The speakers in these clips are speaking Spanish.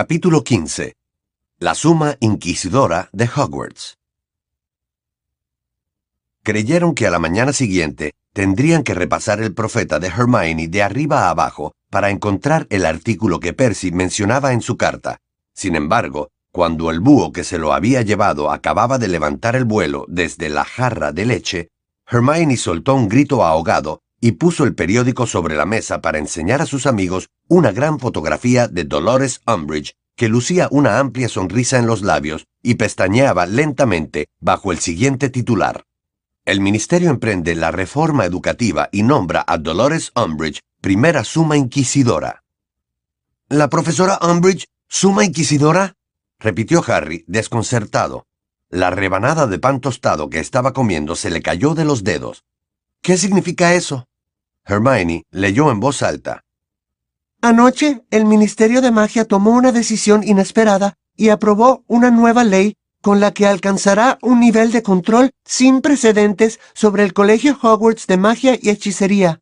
Capítulo 15. La suma inquisidora de Hogwarts. Creyeron que a la mañana siguiente tendrían que repasar el profeta de Hermione de arriba a abajo para encontrar el artículo que Percy mencionaba en su carta. Sin embargo, cuando el búho que se lo había llevado acababa de levantar el vuelo desde la jarra de leche, Hermione soltó un grito ahogado y puso el periódico sobre la mesa para enseñar a sus amigos una gran fotografía de Dolores Umbridge que lucía una amplia sonrisa en los labios y pestañeaba lentamente bajo el siguiente titular. El Ministerio emprende la reforma educativa y nombra a Dolores Umbridge primera suma inquisidora. ¿La profesora Umbridge, suma inquisidora? repitió Harry, desconcertado. La rebanada de pan tostado que estaba comiendo se le cayó de los dedos. ¿Qué significa eso? Hermione leyó en voz alta. Anoche el Ministerio de Magia tomó una decisión inesperada y aprobó una nueva ley con la que alcanzará un nivel de control sin precedentes sobre el Colegio Hogwarts de Magia y Hechicería.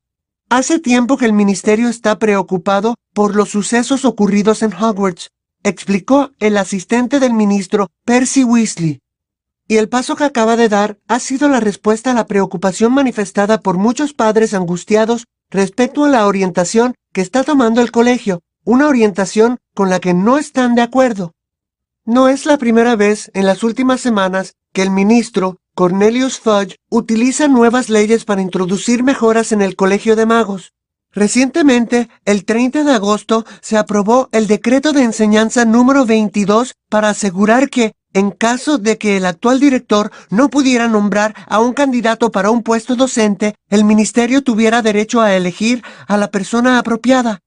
Hace tiempo que el Ministerio está preocupado por los sucesos ocurridos en Hogwarts, explicó el asistente del ministro Percy Weasley. Y el paso que acaba de dar ha sido la respuesta a la preocupación manifestada por muchos padres angustiados respecto a la orientación que está tomando el colegio, una orientación con la que no están de acuerdo. No es la primera vez en las últimas semanas que el ministro Cornelius Fudge utiliza nuevas leyes para introducir mejoras en el Colegio de Magos. Recientemente, el 30 de agosto, se aprobó el decreto de enseñanza número 22 para asegurar que, en caso de que el actual director no pudiera nombrar a un candidato para un puesto docente, el ministerio tuviera derecho a elegir a la persona apropiada.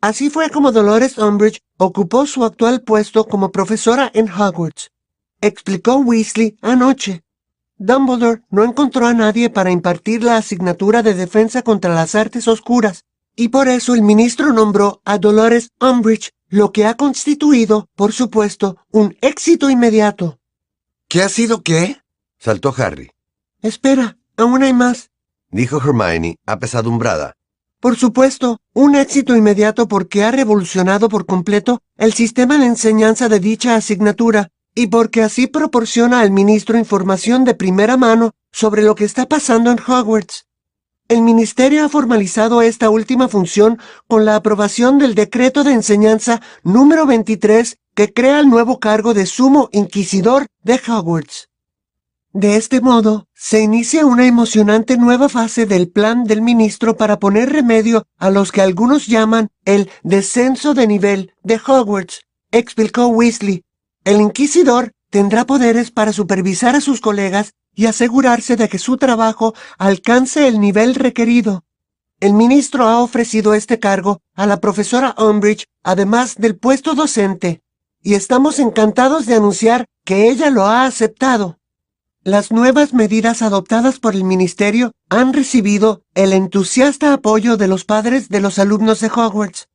Así fue como Dolores Umbridge ocupó su actual puesto como profesora en Hogwarts. Explicó Weasley anoche. Dumbledore no encontró a nadie para impartir la asignatura de defensa contra las artes oscuras, y por eso el ministro nombró a Dolores Umbridge lo que ha constituido, por supuesto, un éxito inmediato. ¿Qué ha sido qué? saltó Harry. Espera, aún hay más, dijo Hermione, apesadumbrada. Por supuesto, un éxito inmediato porque ha revolucionado por completo el sistema de enseñanza de dicha asignatura y porque así proporciona al ministro información de primera mano sobre lo que está pasando en Hogwarts. El Ministerio ha formalizado esta última función con la aprobación del decreto de enseñanza número 23 que crea el nuevo cargo de Sumo Inquisidor de Hogwarts. De este modo, se inicia una emocionante nueva fase del plan del ministro para poner remedio a los que algunos llaman el descenso de nivel de Hogwarts, explicó Weasley. El inquisidor tendrá poderes para supervisar a sus colegas y asegurarse de que su trabajo alcance el nivel requerido. El ministro ha ofrecido este cargo a la profesora Umbridge, además del puesto docente, y estamos encantados de anunciar que ella lo ha aceptado. Las nuevas medidas adoptadas por el ministerio han recibido el entusiasta apoyo de los padres de los alumnos de Hogwarts.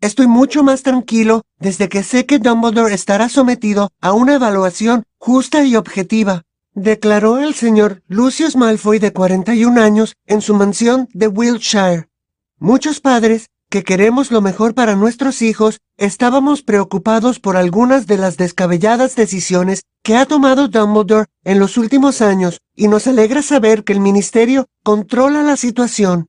Estoy mucho más tranquilo desde que sé que Dumbledore estará sometido a una evaluación justa y objetiva, declaró el señor Lucius Malfoy de 41 años en su mansión de Wiltshire. Muchos padres que queremos lo mejor para nuestros hijos estábamos preocupados por algunas de las descabelladas decisiones que ha tomado Dumbledore en los últimos años y nos alegra saber que el Ministerio controla la situación.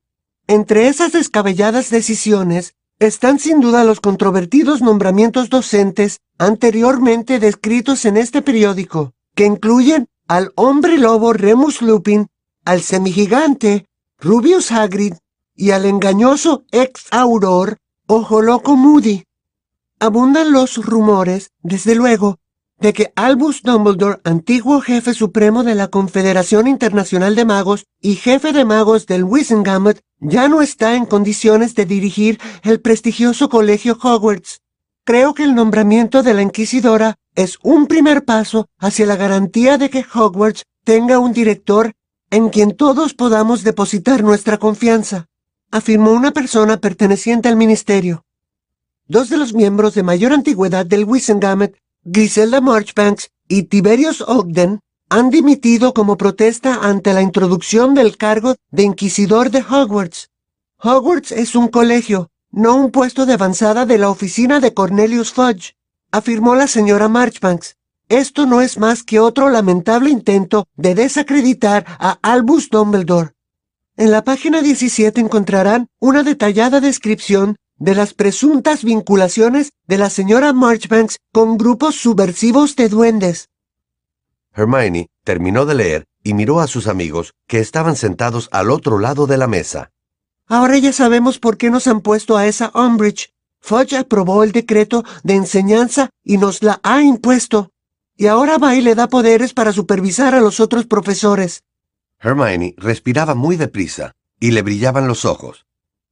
Entre esas descabelladas decisiones están sin duda los controvertidos nombramientos docentes anteriormente descritos en este periódico, que incluyen al hombre lobo Remus Lupin, al semigigante Rubius Hagrid y al engañoso ex auror Ojo Loco Moody. Abundan los rumores, desde luego, de que Albus Dumbledore, antiguo jefe supremo de la Confederación Internacional de Magos y jefe de magos del Wizengamot, ya no está en condiciones de dirigir el prestigioso colegio Hogwarts. Creo que el nombramiento de la Inquisidora es un primer paso hacia la garantía de que Hogwarts tenga un director en quien todos podamos depositar nuestra confianza, afirmó una persona perteneciente al ministerio. Dos de los miembros de mayor antigüedad del Wisengamot, Griselda Marchbanks y Tiberius Ogden, han dimitido como protesta ante la introducción del cargo de inquisidor de Hogwarts. Hogwarts es un colegio, no un puesto de avanzada de la oficina de Cornelius Fudge. Afirmó la señora Marchbanks. Esto no es más que otro lamentable intento de desacreditar a Albus Dumbledore. En la página 17 encontrarán una detallada descripción de las presuntas vinculaciones de la señora Marchbanks con grupos subversivos de duendes. Hermione terminó de leer y miró a sus amigos que estaban sentados al otro lado de la mesa. Ahora ya sabemos por qué nos han puesto a esa Umbridge. Fudge aprobó el decreto de enseñanza y nos la ha impuesto. Y ahora va y le da poderes para supervisar a los otros profesores. Hermione respiraba muy deprisa y le brillaban los ojos.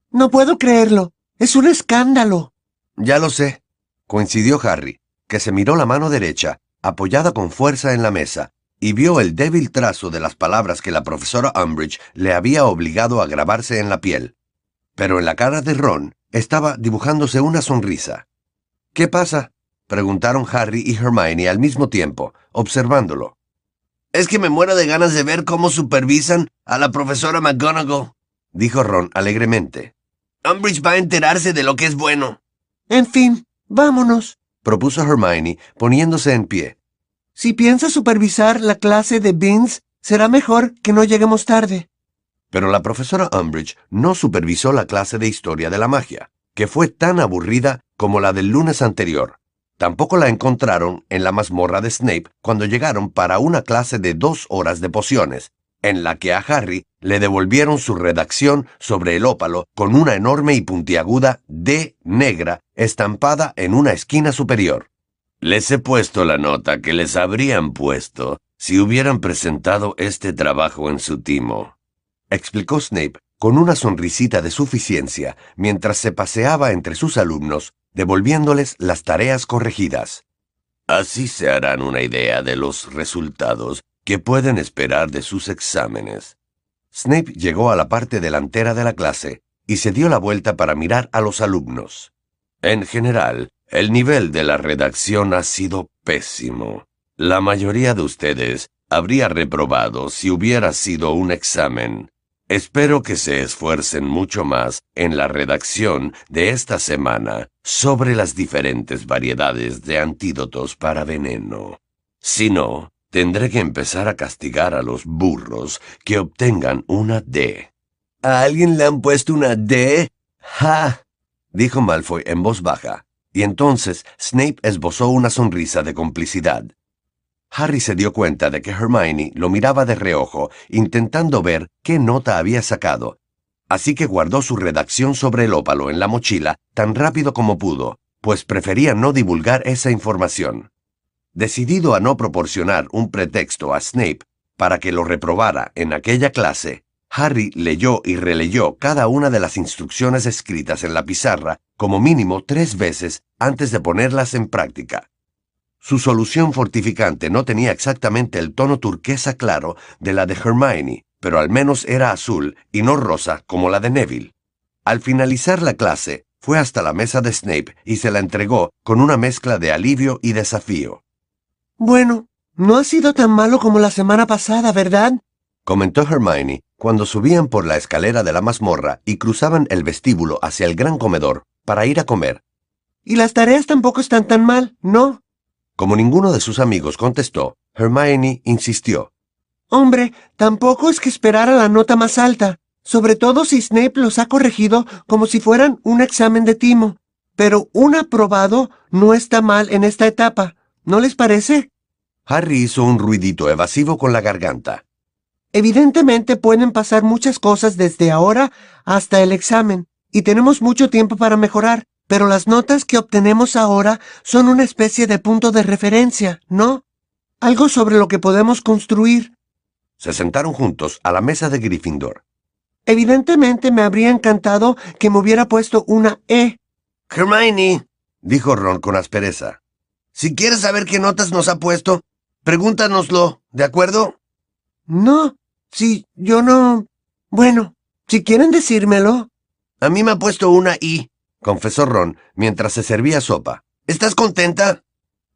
No puedo creerlo. Es un escándalo. Ya lo sé, coincidió Harry, que se miró la mano derecha, apoyada con fuerza en la mesa, y vio el débil trazo de las palabras que la profesora Umbridge le había obligado a grabarse en la piel. Pero en la cara de Ron estaba dibujándose una sonrisa. ¿Qué pasa? preguntaron Harry y Hermione al mismo tiempo, observándolo. Es que me muero de ganas de ver cómo supervisan a la profesora McGonagall, dijo Ron alegremente. Umbridge va a enterarse de lo que es bueno. En fin, vámonos, propuso Hermione, poniéndose en pie. Si piensa supervisar la clase de Beans, será mejor que no lleguemos tarde. Pero la profesora Umbridge no supervisó la clase de historia de la magia, que fue tan aburrida como la del lunes anterior. Tampoco la encontraron en la mazmorra de Snape cuando llegaron para una clase de dos horas de pociones, en la que a Harry le devolvieron su redacción sobre el ópalo con una enorme y puntiaguda D negra estampada en una esquina superior. Les he puesto la nota que les habrían puesto si hubieran presentado este trabajo en su timo, explicó Snape con una sonrisita de suficiencia mientras se paseaba entre sus alumnos devolviéndoles las tareas corregidas. Así se harán una idea de los resultados que pueden esperar de sus exámenes. Snape llegó a la parte delantera de la clase y se dio la vuelta para mirar a los alumnos. En general, el nivel de la redacción ha sido pésimo. La mayoría de ustedes habría reprobado si hubiera sido un examen. Espero que se esfuercen mucho más en la redacción de esta semana sobre las diferentes variedades de antídotos para veneno. Si no, tendré que empezar a castigar a los burros que obtengan una D. ¿A alguien le han puesto una D? ¡Ja! dijo Malfoy en voz baja, y entonces Snape esbozó una sonrisa de complicidad. Harry se dio cuenta de que Hermione lo miraba de reojo, intentando ver qué nota había sacado, así que guardó su redacción sobre el ópalo en la mochila tan rápido como pudo, pues prefería no divulgar esa información. Decidido a no proporcionar un pretexto a Snape para que lo reprobara en aquella clase, Harry leyó y releyó cada una de las instrucciones escritas en la pizarra como mínimo tres veces antes de ponerlas en práctica. Su solución fortificante no tenía exactamente el tono turquesa claro de la de Hermione, pero al menos era azul y no rosa como la de Neville. Al finalizar la clase, fue hasta la mesa de Snape y se la entregó con una mezcla de alivio y desafío. Bueno, no ha sido tan malo como la semana pasada, ¿verdad? comentó Hermione cuando subían por la escalera de la mazmorra y cruzaban el vestíbulo hacia el gran comedor para ir a comer. Y las tareas tampoco están tan mal, ¿no? Como ninguno de sus amigos contestó, Hermione insistió. Hombre, tampoco es que esperara la nota más alta, sobre todo si Snape los ha corregido como si fueran un examen de timo. Pero un aprobado no está mal en esta etapa, ¿no les parece? Harry hizo un ruidito evasivo con la garganta. Evidentemente pueden pasar muchas cosas desde ahora hasta el examen, y tenemos mucho tiempo para mejorar, pero las notas que obtenemos ahora son una especie de punto de referencia, ¿no? Algo sobre lo que podemos construir. Se sentaron juntos a la mesa de Gryffindor. Evidentemente me habría encantado que me hubiera puesto una E. Hermione, dijo Ron con aspereza. Si quieres saber qué notas nos ha puesto, pregúntanoslo, ¿de acuerdo? No, si yo no... Bueno, si quieren decírmelo. A mí me ha puesto una I, confesó Ron mientras se servía sopa. ¿Estás contenta?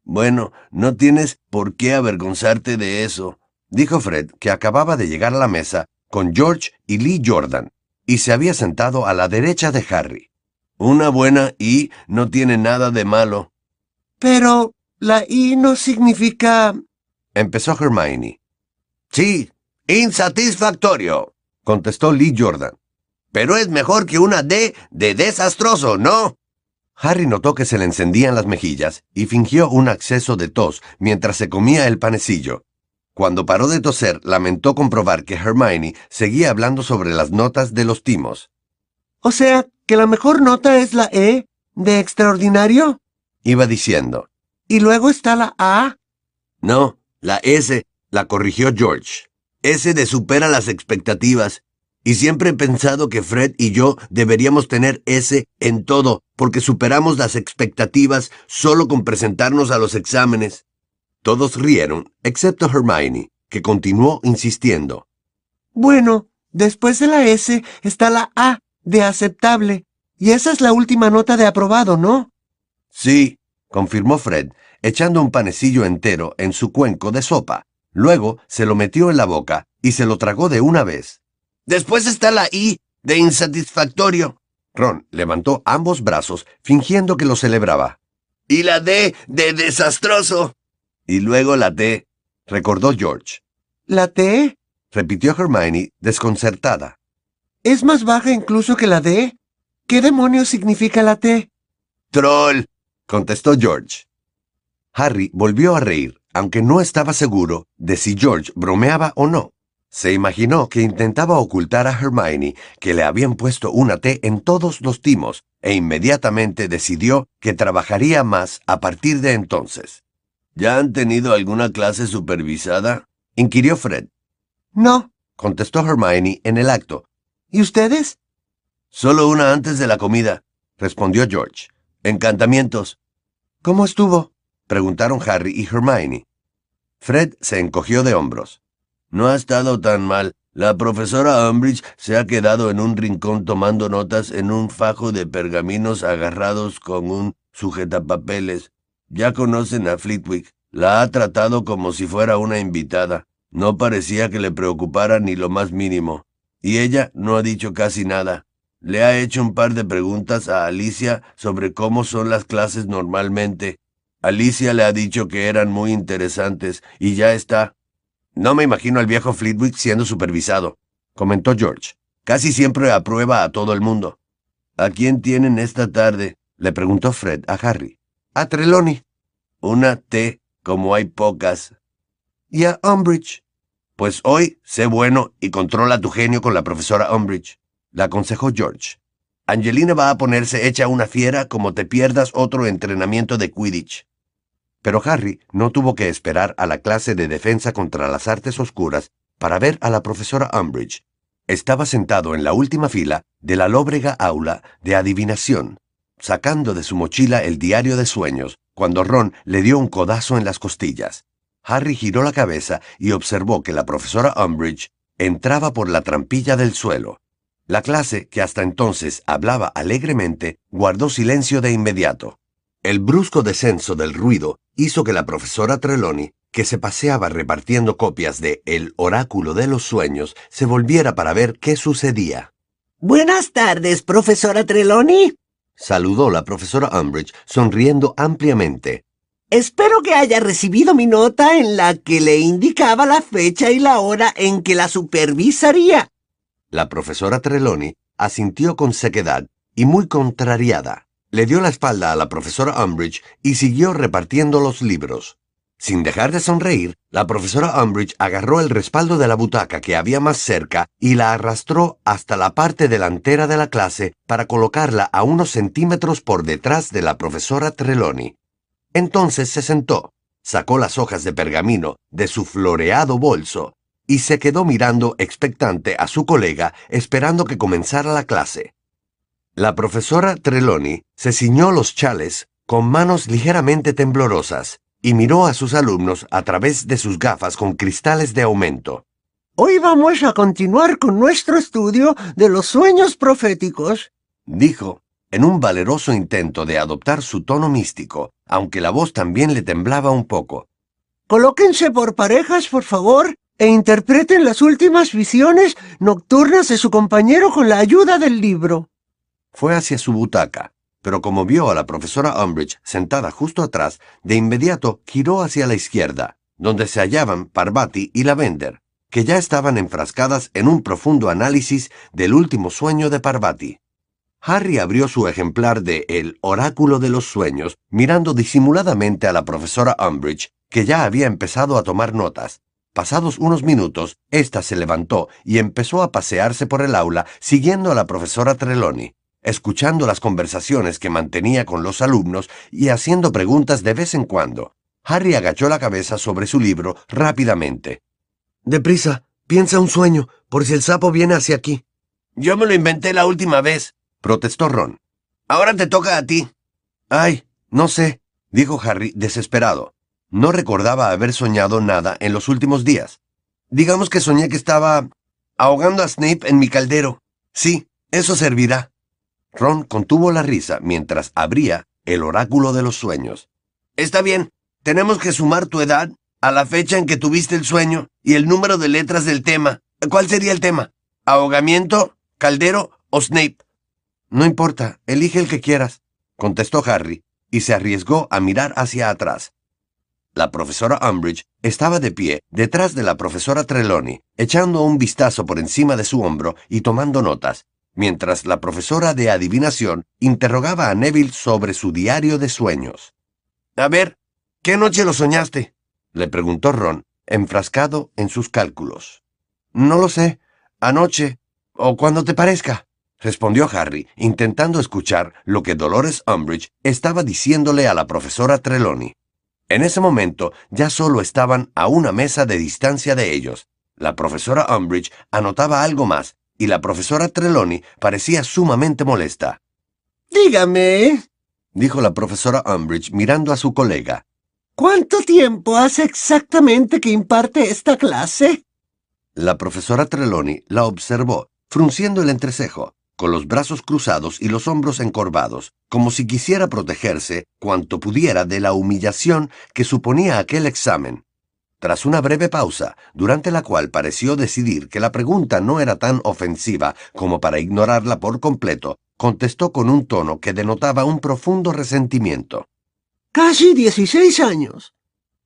Bueno, no tienes por qué avergonzarte de eso, dijo Fred, que acababa de llegar a la mesa con George y Lee Jordan, y se había sentado a la derecha de Harry. Una buena I no tiene nada de malo. Pero la I no significa... Empezó Hermione. Sí, insatisfactorio, contestó Lee Jordan. Pero es mejor que una D de desastroso, ¿no? Harry notó que se le encendían las mejillas y fingió un acceso de tos mientras se comía el panecillo. Cuando paró de toser, lamentó comprobar que Hermione seguía hablando sobre las notas de los timos. O sea, que la mejor nota es la E de extraordinario. Iba diciendo. Y luego está la A. No, la S, la corrigió George. S de supera las expectativas. Y siempre he pensado que Fred y yo deberíamos tener S en todo, porque superamos las expectativas solo con presentarnos a los exámenes. Todos rieron, excepto Hermione, que continuó insistiendo. Bueno, después de la S está la A, de aceptable. Y esa es la última nota de aprobado, ¿no? Sí, confirmó Fred, echando un panecillo entero en su cuenco de sopa. Luego se lo metió en la boca y se lo tragó de una vez. Después está la I de insatisfactorio. Ron levantó ambos brazos fingiendo que lo celebraba. Y la D de desastroso. Y luego la T, recordó George. ¿La T? repitió Hermione, desconcertada. ¿Es más baja incluso que la D? ¿Qué demonios significa la T? Troll, contestó George. Harry volvió a reír, aunque no estaba seguro de si George bromeaba o no. Se imaginó que intentaba ocultar a Hermione que le habían puesto una T en todos los timos e inmediatamente decidió que trabajaría más a partir de entonces. ¿Ya han tenido alguna clase supervisada? inquirió Fred. No, contestó Hermione en el acto. ¿Y ustedes? Solo una antes de la comida, respondió George. Encantamientos. ¿Cómo estuvo? preguntaron Harry y Hermione. Fred se encogió de hombros. No ha estado tan mal. La profesora Umbridge se ha quedado en un rincón tomando notas en un fajo de pergaminos agarrados con un sujetapapeles. Ya conocen a Flitwick. La ha tratado como si fuera una invitada. No parecía que le preocupara ni lo más mínimo. Y ella no ha dicho casi nada. Le ha hecho un par de preguntas a Alicia sobre cómo son las clases normalmente. Alicia le ha dicho que eran muy interesantes y ya está. No me imagino al viejo Flitwick siendo supervisado, comentó George. Casi siempre aprueba a todo el mundo. ¿A quién tienen esta tarde? le preguntó Fred a Harry. A Trelawney. Una T, como hay pocas. Y a Umbridge. Pues hoy sé bueno y controla tu genio con la profesora Umbridge, le aconsejó George. Angelina va a ponerse hecha una fiera como te pierdas otro entrenamiento de Quidditch. Pero Harry no tuvo que esperar a la clase de defensa contra las artes oscuras para ver a la profesora Umbridge. Estaba sentado en la última fila de la lóbrega aula de adivinación, sacando de su mochila el diario de sueños, cuando Ron le dio un codazo en las costillas. Harry giró la cabeza y observó que la profesora Umbridge entraba por la trampilla del suelo. La clase, que hasta entonces hablaba alegremente, guardó silencio de inmediato. El brusco descenso del ruido hizo que la profesora Trelawney, que se paseaba repartiendo copias de El oráculo de los sueños, se volviera para ver qué sucedía. Buenas tardes, profesora Trelawney. Saludó la profesora Umbridge, sonriendo ampliamente. Espero que haya recibido mi nota en la que le indicaba la fecha y la hora en que la supervisaría. La profesora Trelawney asintió con sequedad y muy contrariada. Le dio la espalda a la profesora Umbridge y siguió repartiendo los libros. Sin dejar de sonreír, la profesora Umbridge agarró el respaldo de la butaca que había más cerca y la arrastró hasta la parte delantera de la clase para colocarla a unos centímetros por detrás de la profesora Trelawney. Entonces se sentó, sacó las hojas de pergamino de su floreado bolso y se quedó mirando expectante a su colega esperando que comenzara la clase. La profesora Trelawney se ciñó los chales con manos ligeramente temblorosas y miró a sus alumnos a través de sus gafas con cristales de aumento. Hoy vamos a continuar con nuestro estudio de los sueños proféticos, dijo, en un valeroso intento de adoptar su tono místico, aunque la voz también le temblaba un poco. Colóquense por parejas, por favor, e interpreten las últimas visiones nocturnas de su compañero con la ayuda del libro. Fue hacia su butaca. pero como vio a la profesora Umbridge sentada justo atrás, de inmediato giró hacia la izquierda, donde se hallaban Parvati y Lavender, que ya estaban enfrascadas en un profundo análisis del último sueño de Parvati. Harry abrió su ejemplar de El Oráculo de los Sueños, mirando disimuladamente a la profesora Umbridge, que ya había empezado a tomar notas. Pasados unos minutos, ésta se levantó y empezó a pasearse por el aula siguiendo a la profesora Trelawney, escuchando las conversaciones que mantenía con los alumnos y haciendo preguntas de vez en cuando. Harry agachó la cabeza sobre su libro rápidamente. Deprisa, piensa un sueño, por si el sapo viene hacia aquí. Yo me lo inventé la última vez, protestó Ron. Ahora te toca a ti. Ay, no sé, dijo Harry desesperado. No recordaba haber soñado nada en los últimos días. Digamos que soñé que estaba ahogando a Snape en mi caldero. Sí, eso servirá. Ron contuvo la risa mientras abría el oráculo de los sueños. Está bien, tenemos que sumar tu edad a la fecha en que tuviste el sueño y el número de letras del tema. ¿Cuál sería el tema? ¿Ahogamiento, caldero o Snape? No importa, elige el que quieras, contestó Harry, y se arriesgó a mirar hacia atrás. La profesora Umbridge estaba de pie detrás de la profesora Trelawney, echando un vistazo por encima de su hombro y tomando notas, mientras la profesora de adivinación interrogaba a Neville sobre su diario de sueños. A ver, ¿qué noche lo soñaste? le preguntó Ron, enfrascado en sus cálculos. No lo sé. Anoche. O cuando te parezca respondió Harry, intentando escuchar lo que Dolores Umbridge estaba diciéndole a la profesora Trelawney. En ese momento ya solo estaban a una mesa de distancia de ellos. La profesora Umbridge anotaba algo más y la profesora Trelawney parecía sumamente molesta. Dígame, dijo la profesora Umbridge mirando a su colega. ¿Cuánto tiempo hace exactamente que imparte esta clase? La profesora Trelawney la observó, frunciendo el entrecejo con los brazos cruzados y los hombros encorvados, como si quisiera protegerse cuanto pudiera de la humillación que suponía aquel examen. Tras una breve pausa, durante la cual pareció decidir que la pregunta no era tan ofensiva como para ignorarla por completo, contestó con un tono que denotaba un profundo resentimiento. Casi dieciséis años.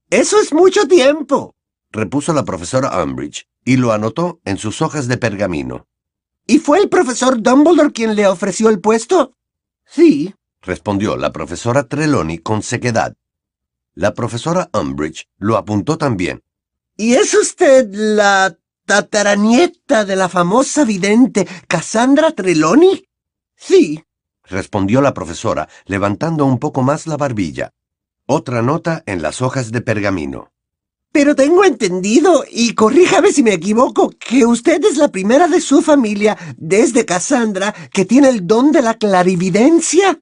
Eso es mucho tiempo, repuso la profesora Umbridge, y lo anotó en sus hojas de pergamino. ¿Y fue el profesor Dumbledore quien le ofreció el puesto? Sí, respondió la profesora Trelawney con sequedad. La profesora Umbridge lo apuntó también. ¿Y es usted la tataranieta de la famosa vidente Cassandra Trelawney? Sí, respondió la profesora, levantando un poco más la barbilla. Otra nota en las hojas de pergamino. Pero tengo entendido, y corríjame si me equivoco, que usted es la primera de su familia, desde Cassandra, que tiene el don de la clarividencia.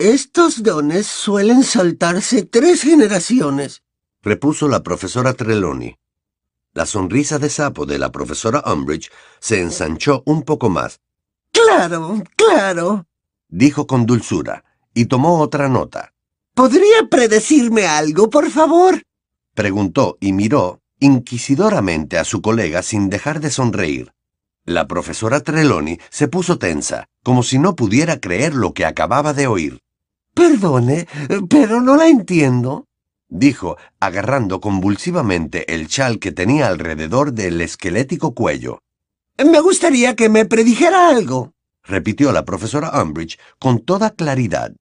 Estos dones suelen saltarse tres generaciones, repuso la profesora Trelawney. La sonrisa de sapo de la profesora Umbridge se ensanchó un poco más. Claro, claro, dijo con dulzura, y tomó otra nota. ¿Podría predecirme algo, por favor? Preguntó y miró inquisidoramente a su colega sin dejar de sonreír. La profesora Trelawney se puso tensa, como si no pudiera creer lo que acababa de oír. Perdone, pero no la entiendo, dijo, agarrando convulsivamente el chal que tenía alrededor del esquelético cuello. Me gustaría que me predijera algo, repitió la profesora Umbridge con toda claridad.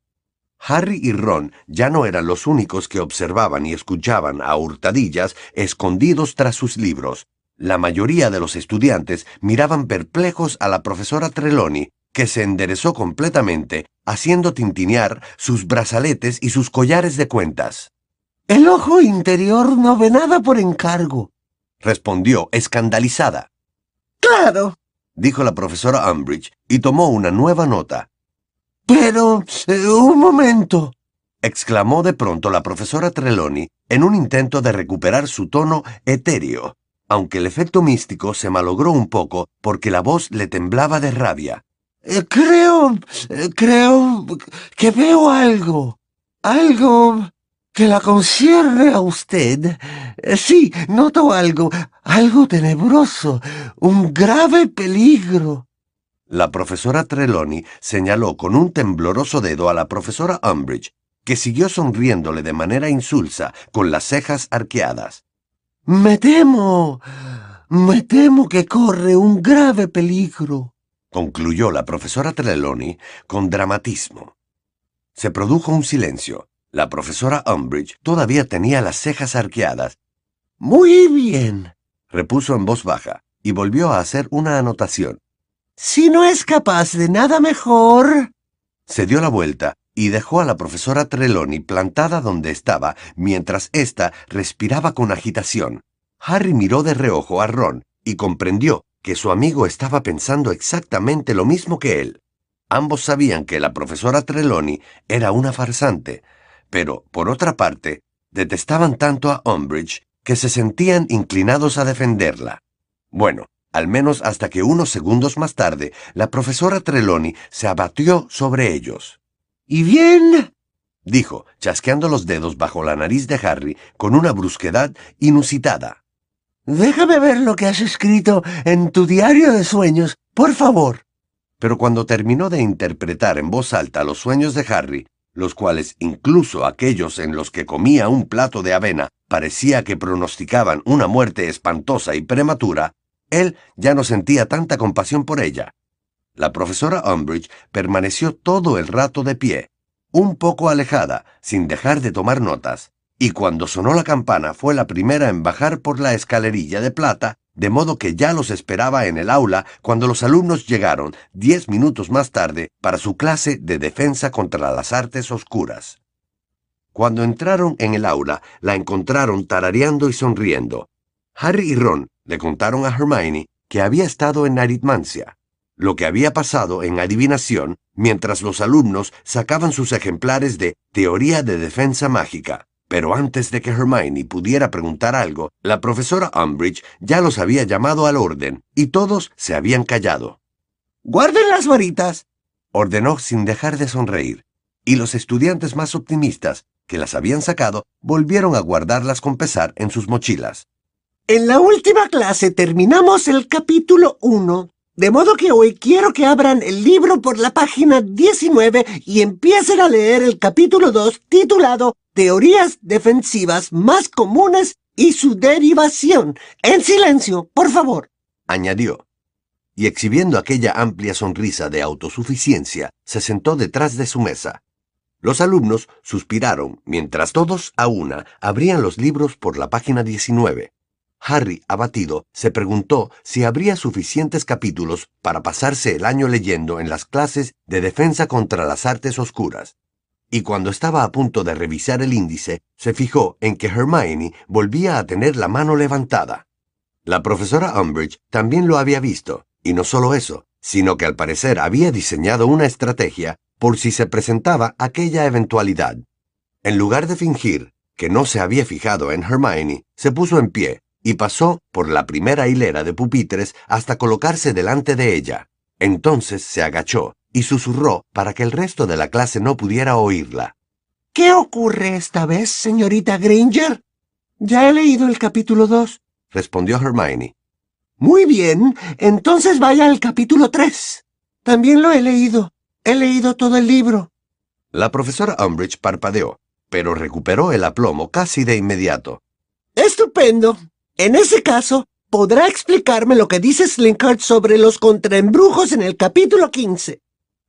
Harry y Ron ya no eran los únicos que observaban y escuchaban a hurtadillas escondidos tras sus libros. La mayoría de los estudiantes miraban perplejos a la profesora Trelawney, que se enderezó completamente, haciendo tintinear sus brazaletes y sus collares de cuentas. El ojo interior no ve nada por encargo, respondió escandalizada. Claro, dijo la profesora Umbridge, y tomó una nueva nota. Pero... Eh, un momento. exclamó de pronto la profesora Trelawney en un intento de recuperar su tono etéreo, aunque el efecto místico se malogró un poco porque la voz le temblaba de rabia. Eh, creo... Eh, creo que veo algo. Algo que la concierne a usted. Sí, noto algo, algo tenebroso, un grave peligro. La profesora Trelawney señaló con un tembloroso dedo a la profesora Umbridge, que siguió sonriéndole de manera insulsa, con las cejas arqueadas. Me temo. Me temo que corre un grave peligro, concluyó la profesora Trelawney con dramatismo. Se produjo un silencio. La profesora Umbridge todavía tenía las cejas arqueadas. Muy bien, repuso en voz baja, y volvió a hacer una anotación. Si no es capaz de nada mejor. Se dio la vuelta y dejó a la profesora Trelawney plantada donde estaba mientras ésta respiraba con agitación. Harry miró de reojo a Ron y comprendió que su amigo estaba pensando exactamente lo mismo que él. Ambos sabían que la profesora Trelawney era una farsante, pero, por otra parte, detestaban tanto a Umbridge que se sentían inclinados a defenderla. Bueno, al menos hasta que unos segundos más tarde la profesora Trelawney se abatió sobre ellos. ¿Y bien? dijo, chasqueando los dedos bajo la nariz de Harry con una brusquedad inusitada. Déjame ver lo que has escrito en tu diario de sueños, por favor. Pero cuando terminó de interpretar en voz alta los sueños de Harry, los cuales incluso aquellos en los que comía un plato de avena parecía que pronosticaban una muerte espantosa y prematura, él ya no sentía tanta compasión por ella. La profesora Umbridge permaneció todo el rato de pie, un poco alejada, sin dejar de tomar notas, y cuando sonó la campana fue la primera en bajar por la escalerilla de plata, de modo que ya los esperaba en el aula cuando los alumnos llegaron diez minutos más tarde para su clase de defensa contra las artes oscuras. Cuando entraron en el aula, la encontraron tarareando y sonriendo. Harry y Ron le contaron a Hermione que había estado en aritmancia, lo que había pasado en adivinación mientras los alumnos sacaban sus ejemplares de Teoría de Defensa Mágica. Pero antes de que Hermione pudiera preguntar algo, la profesora Umbridge ya los había llamado al orden y todos se habían callado. Guarden las varitas, ordenó sin dejar de sonreír, y los estudiantes más optimistas, que las habían sacado, volvieron a guardarlas con pesar en sus mochilas. En la última clase terminamos el capítulo 1, de modo que hoy quiero que abran el libro por la página 19 y empiecen a leer el capítulo 2 titulado Teorías defensivas más comunes y su derivación. En silencio, por favor. Añadió. Y exhibiendo aquella amplia sonrisa de autosuficiencia, se sentó detrás de su mesa. Los alumnos suspiraron mientras todos a una abrían los libros por la página 19. Harry, abatido, se preguntó si habría suficientes capítulos para pasarse el año leyendo en las clases de defensa contra las artes oscuras. Y cuando estaba a punto de revisar el índice, se fijó en que Hermione volvía a tener la mano levantada. La profesora Umbridge también lo había visto, y no solo eso, sino que al parecer había diseñado una estrategia por si se presentaba aquella eventualidad. En lugar de fingir que no se había fijado en Hermione, se puso en pie, y pasó por la primera hilera de pupitres hasta colocarse delante de ella. Entonces se agachó y susurró para que el resto de la clase no pudiera oírla. ¿Qué ocurre esta vez, señorita Granger? Ya he leído el capítulo 2, respondió Hermione. Muy bien, entonces vaya al capítulo 3. También lo he leído. He leído todo el libro. La profesora Umbridge parpadeó, pero recuperó el aplomo casi de inmediato. Estupendo. En ese caso, podrá explicarme lo que dice Slinkard sobre los contraembrujos en el capítulo 15.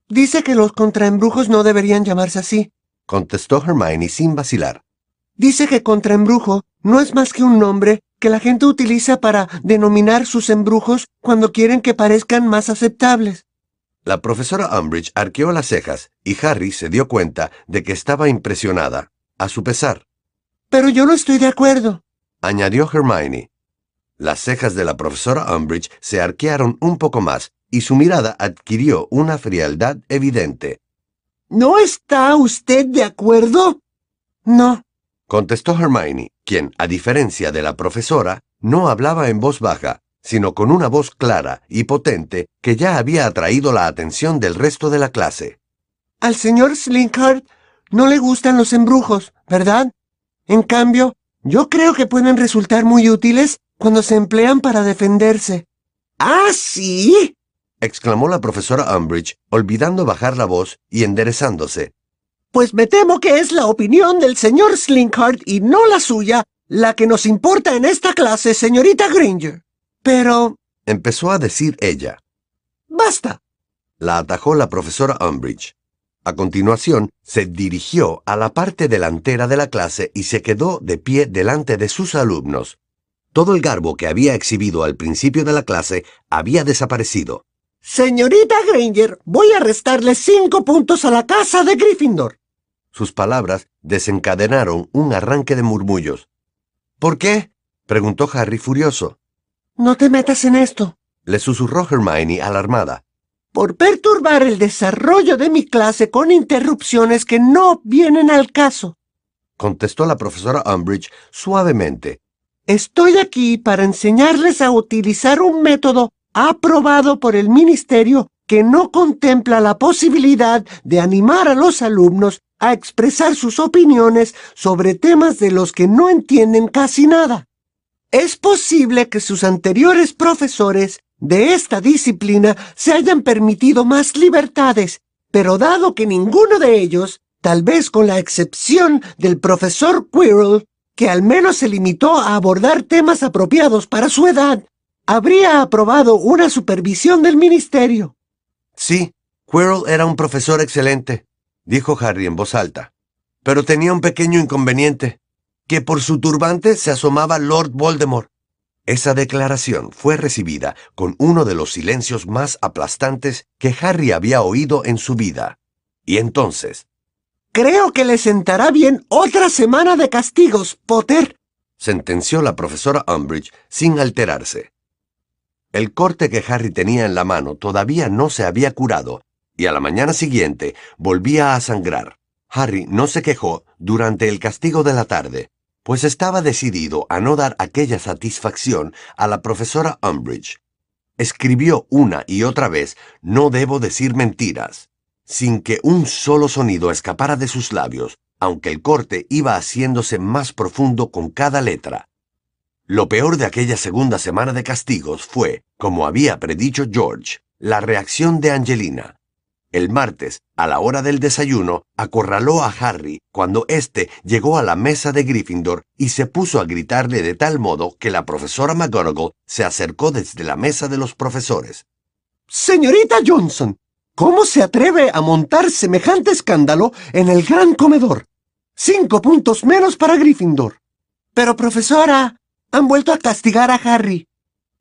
Dice que los contraembrujos no deberían llamarse así, contestó Hermione sin vacilar. Dice que contraembrujo no es más que un nombre que la gente utiliza para denominar sus embrujos cuando quieren que parezcan más aceptables. La profesora Umbridge arqueó las cejas y Harry se dio cuenta de que estaba impresionada, a su pesar. Pero yo no estoy de acuerdo añadió Hermione. Las cejas de la profesora Umbridge se arquearon un poco más y su mirada adquirió una frialdad evidente. ¿No está usted de acuerdo? No, contestó Hermione, quien, a diferencia de la profesora, no hablaba en voz baja, sino con una voz clara y potente que ya había atraído la atención del resto de la clase. Al señor Slinkhart no le gustan los embrujos, ¿verdad? En cambio, yo creo que pueden resultar muy útiles cuando se emplean para defenderse. ¿Ah, sí? exclamó la profesora Umbridge, olvidando bajar la voz y enderezándose. Pues me temo que es la opinión del señor Slinkhart y no la suya la que nos importa en esta clase, señorita Granger. Pero... empezó a decir ella. Basta. La atajó la profesora Umbridge. A continuación, se dirigió a la parte delantera de la clase y se quedó de pie delante de sus alumnos. Todo el garbo que había exhibido al principio de la clase había desaparecido. Señorita Granger, voy a restarle cinco puntos a la casa de Gryffindor. Sus palabras desencadenaron un arranque de murmullos. ¿Por qué? preguntó Harry furioso. No te metas en esto, le susurró Hermione alarmada. Por perturbar el desarrollo de mi clase con interrupciones que no vienen al caso, contestó la profesora Umbridge suavemente. Estoy aquí para enseñarles a utilizar un método aprobado por el Ministerio que no contempla la posibilidad de animar a los alumnos a expresar sus opiniones sobre temas de los que no entienden casi nada. Es posible que sus anteriores profesores de esta disciplina se hayan permitido más libertades, pero dado que ninguno de ellos, tal vez con la excepción del profesor Quirrell, que al menos se limitó a abordar temas apropiados para su edad, habría aprobado una supervisión del ministerio. Sí, Quirrell era un profesor excelente, dijo Harry en voz alta. Pero tenía un pequeño inconveniente, que por su turbante se asomaba Lord Voldemort. Esa declaración fue recibida con uno de los silencios más aplastantes que Harry había oído en su vida. Y entonces... Creo que le sentará bien otra semana de castigos, Potter, sentenció la profesora Umbridge sin alterarse. El corte que Harry tenía en la mano todavía no se había curado y a la mañana siguiente volvía a sangrar. Harry no se quejó durante el castigo de la tarde, pues estaba decidido a no dar aquella satisfacción a la profesora Umbridge. Escribió una y otra vez No debo decir mentiras, sin que un solo sonido escapara de sus labios, aunque el corte iba haciéndose más profundo con cada letra. Lo peor de aquella segunda semana de castigos fue, como había predicho George, la reacción de Angelina. El martes, a la hora del desayuno, acorraló a Harry cuando éste llegó a la mesa de Gryffindor y se puso a gritarle de tal modo que la profesora McGonagall se acercó desde la mesa de los profesores. Señorita Johnson, ¿cómo se atreve a montar semejante escándalo en el gran comedor? Cinco puntos menos para Gryffindor. Pero, profesora, han vuelto a castigar a Harry.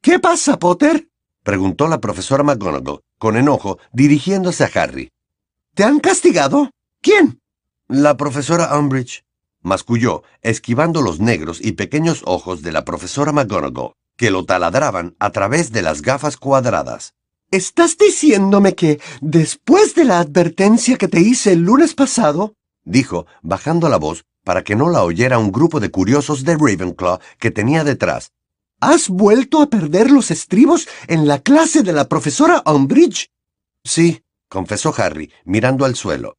¿Qué pasa, Potter? Preguntó la profesora McGonagall, con enojo, dirigiéndose a Harry. ¿Te han castigado? ¿Quién? La profesora Umbridge, masculló, esquivando los negros y pequeños ojos de la profesora McGonagall, que lo taladraban a través de las gafas cuadradas. ¿Estás diciéndome que, después de la advertencia que te hice el lunes pasado, dijo, bajando la voz para que no la oyera un grupo de curiosos de Ravenclaw que tenía detrás, ¿Has vuelto a perder los estribos en la clase de la profesora Umbridge? Sí, confesó Harry, mirando al suelo.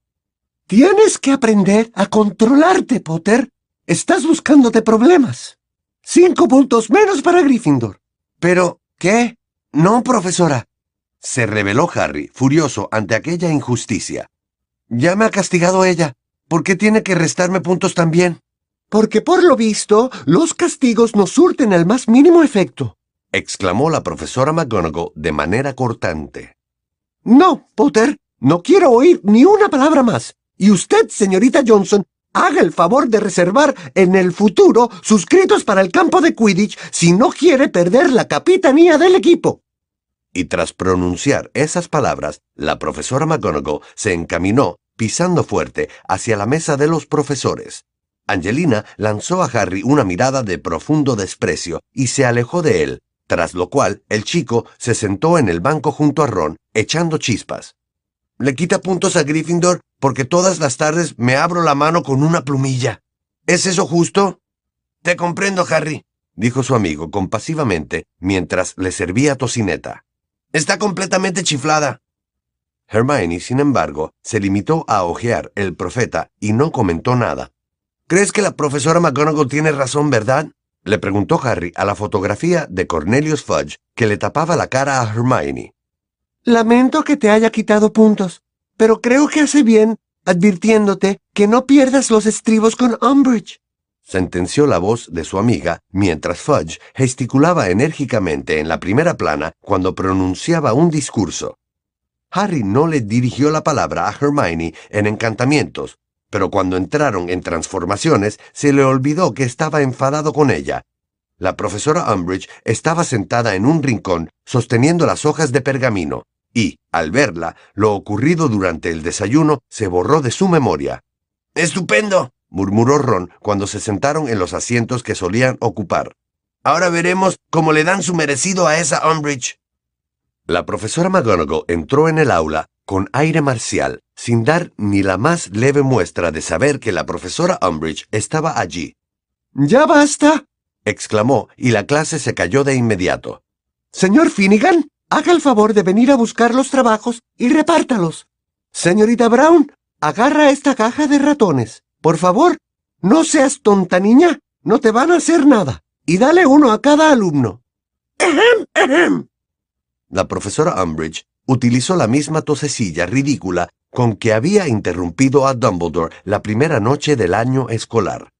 Tienes que aprender a controlarte, Potter. Estás buscándote problemas. Cinco puntos menos para Gryffindor. Pero, ¿qué? No, profesora. Se rebeló Harry, furioso ante aquella injusticia. Ya me ha castigado ella. ¿Por qué tiene que restarme puntos también? Porque por lo visto, los castigos no surten el más mínimo efecto, exclamó la profesora McGonagall de manera cortante. No, Potter, no quiero oír ni una palabra más. Y usted, señorita Johnson, haga el favor de reservar en el futuro suscritos para el campo de Quidditch si no quiere perder la capitanía del equipo. Y tras pronunciar esas palabras, la profesora McGonagall se encaminó, pisando fuerte, hacia la mesa de los profesores. Angelina lanzó a Harry una mirada de profundo desprecio y se alejó de él, tras lo cual el chico se sentó en el banco junto a Ron, echando chispas. Le quita puntos a Gryffindor porque todas las tardes me abro la mano con una plumilla. ¿Es eso justo? Te comprendo, Harry, dijo su amigo compasivamente mientras le servía tocineta. Está completamente chiflada. Hermione, sin embargo, se limitó a ojear el profeta y no comentó nada. ¿Crees que la profesora McGonagall tiene razón, verdad? Le preguntó Harry a la fotografía de Cornelius Fudge que le tapaba la cara a Hermione. Lamento que te haya quitado puntos, pero creo que hace bien advirtiéndote que no pierdas los estribos con Umbridge. Sentenció la voz de su amiga mientras Fudge gesticulaba enérgicamente en la primera plana cuando pronunciaba un discurso. Harry no le dirigió la palabra a Hermione en encantamientos, pero cuando entraron en transformaciones se le olvidó que estaba enfadado con ella. La profesora Umbridge estaba sentada en un rincón sosteniendo las hojas de pergamino, y, al verla, lo ocurrido durante el desayuno se borró de su memoria. ¡Estupendo! murmuró Ron cuando se sentaron en los asientos que solían ocupar. Ahora veremos cómo le dan su merecido a esa Umbridge. La profesora McGonagall entró en el aula con aire marcial, sin dar ni la más leve muestra de saber que la profesora Umbridge estaba allí. ¡Ya basta! exclamó, y la clase se cayó de inmediato. Señor Finnegan, haga el favor de venir a buscar los trabajos y repártalos. Señorita Brown, agarra esta caja de ratones. Por favor, no seas tonta niña, no te van a hacer nada. Y dale uno a cada alumno. ¡Ejem, ejem! La profesora Umbridge utilizó la misma tosecilla ridícula con que había interrumpido a Dumbledore la primera noche del año escolar.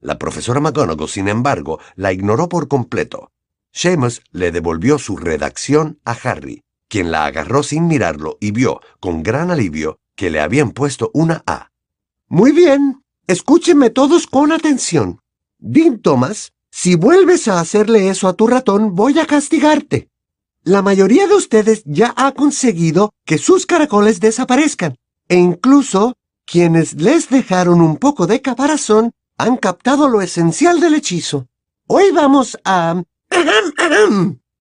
La profesora McGonagall, sin embargo, la ignoró por completo. Seamus le devolvió su redacción a Harry, quien la agarró sin mirarlo y vio, con gran alivio, que le habían puesto una A. Muy bien, escúchenme todos con atención. Dean Thomas, si vuelves a hacerle eso a tu ratón, voy a castigarte. La mayoría de ustedes ya ha conseguido que sus caracoles desaparezcan, e incluso quienes les dejaron un poco de caparazón han captado lo esencial del hechizo. Hoy vamos a...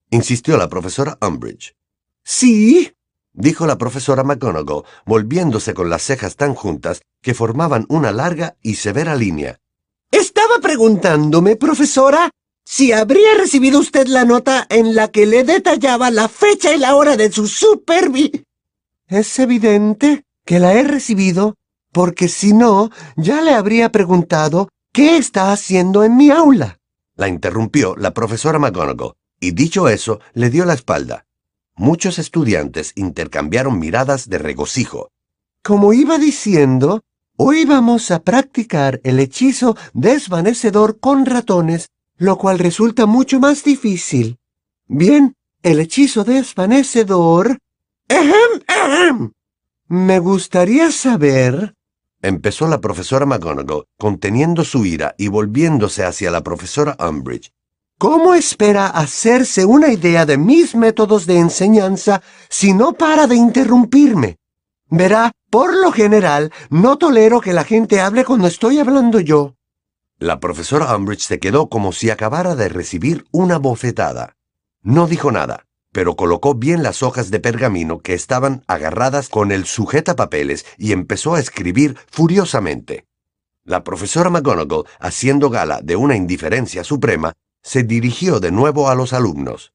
insistió la profesora Umbridge. Sí, dijo la profesora McGonagall, volviéndose con las cejas tan juntas que formaban una larga y severa línea. Estaba preguntándome, profesora, si habría recibido usted la nota en la que le detallaba la fecha y la hora de su supervi... Es evidente que la he recibido, porque si no, ya le habría preguntado qué está haciendo en mi aula. La interrumpió la profesora McGonagall, y dicho eso, le dio la espalda. Muchos estudiantes intercambiaron miradas de regocijo. Como iba diciendo, hoy vamos a practicar el hechizo desvanecedor con ratones lo cual resulta mucho más difícil. Bien, el hechizo desvanecedor... ¡Ejem, ejem! Me gustaría saber... Empezó la profesora McGonagall, conteniendo su ira y volviéndose hacia la profesora Umbridge. ¿Cómo espera hacerse una idea de mis métodos de enseñanza si no para de interrumpirme? Verá, por lo general, no tolero que la gente hable cuando estoy hablando yo. La profesora Umbridge se quedó como si acabara de recibir una bofetada. No dijo nada, pero colocó bien las hojas de pergamino que estaban agarradas con el sujetapapeles y empezó a escribir furiosamente. La profesora McGonagall, haciendo gala de una indiferencia suprema, se dirigió de nuevo a los alumnos.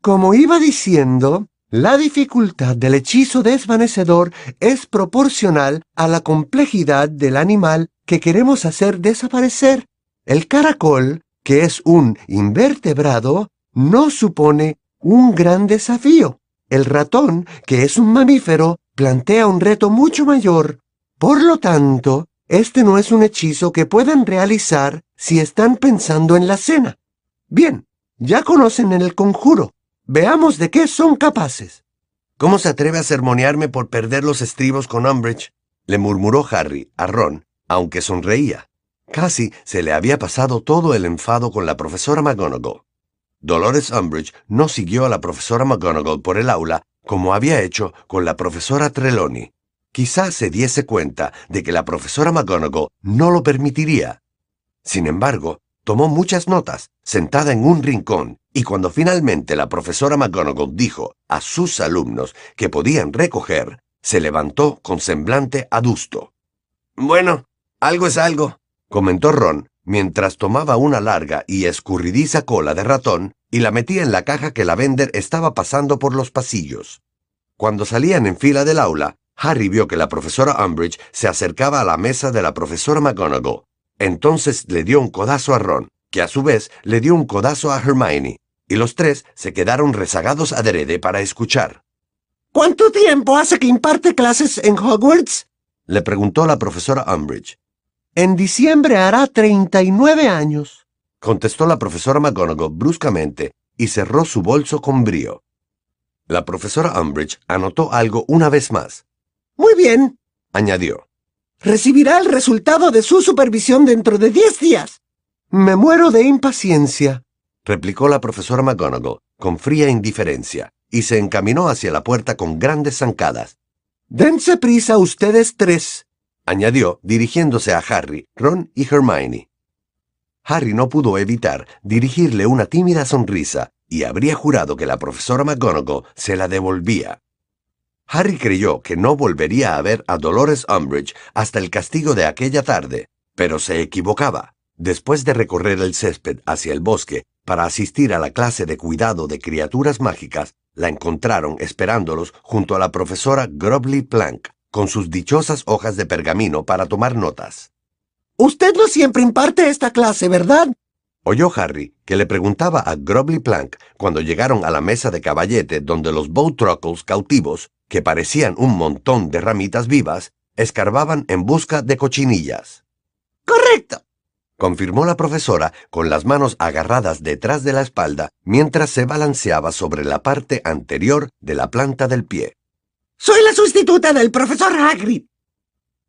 Como iba diciendo, la dificultad del hechizo desvanecedor es proporcional a la complejidad del animal que queremos hacer desaparecer. El caracol, que es un invertebrado, no supone un gran desafío. El ratón, que es un mamífero, plantea un reto mucho mayor. Por lo tanto, este no es un hechizo que puedan realizar si están pensando en la cena. Bien, ya conocen el conjuro. Veamos de qué son capaces. ¿Cómo se atreve a sermonearme por perder los estribos con Umbridge? le murmuró Harry a Ron, aunque sonreía. Casi se le había pasado todo el enfado con la profesora McGonagall. Dolores Umbridge no siguió a la profesora McGonagall por el aula como había hecho con la profesora Trelawney. Quizá se diese cuenta de que la profesora McGonagall no lo permitiría. Sin embargo, tomó muchas notas, sentada en un rincón, y cuando finalmente la profesora McGonagall dijo a sus alumnos que podían recoger, se levantó con semblante adusto. Bueno, algo es algo, comentó Ron, mientras tomaba una larga y escurridiza cola de ratón y la metía en la caja que la vender estaba pasando por los pasillos. Cuando salían en fila del aula, Harry vio que la profesora Umbridge se acercaba a la mesa de la profesora McGonagall. Entonces le dio un codazo a Ron, que a su vez le dio un codazo a Hermione, y los tres se quedaron rezagados adrede para escuchar. ¿Cuánto tiempo hace que imparte clases en Hogwarts? Le preguntó la profesora Umbridge. En diciembre hará 39 años. Contestó la profesora McGonagall bruscamente y cerró su bolso con brío. La profesora Umbridge anotó algo una vez más. Muy bien. Añadió. Recibirá el resultado de su supervisión dentro de 10 días. Me muero de impaciencia, replicó la profesora McGonagall con fría indiferencia, y se encaminó hacia la puerta con grandes zancadas. Dense prisa ustedes tres, añadió, dirigiéndose a Harry, Ron y Hermione. Harry no pudo evitar dirigirle una tímida sonrisa y habría jurado que la profesora McGonagall se la devolvía. Harry creyó que no volvería a ver a Dolores Umbridge hasta el castigo de aquella tarde, pero se equivocaba. Después de recorrer el césped hacia el bosque para asistir a la clase de cuidado de criaturas mágicas, la encontraron esperándolos junto a la profesora Grobley Plank, con sus dichosas hojas de pergamino para tomar notas. Usted no siempre imparte esta clase, ¿verdad? Oyó Harry que le preguntaba a Grobley Plank cuando llegaron a la mesa de caballete donde los Bowtruckles cautivos, que parecían un montón de ramitas vivas, escarbaban en busca de cochinillas. Correcto, confirmó la profesora con las manos agarradas detrás de la espalda mientras se balanceaba sobre la parte anterior de la planta del pie. Soy la sustituta del profesor Hagrid.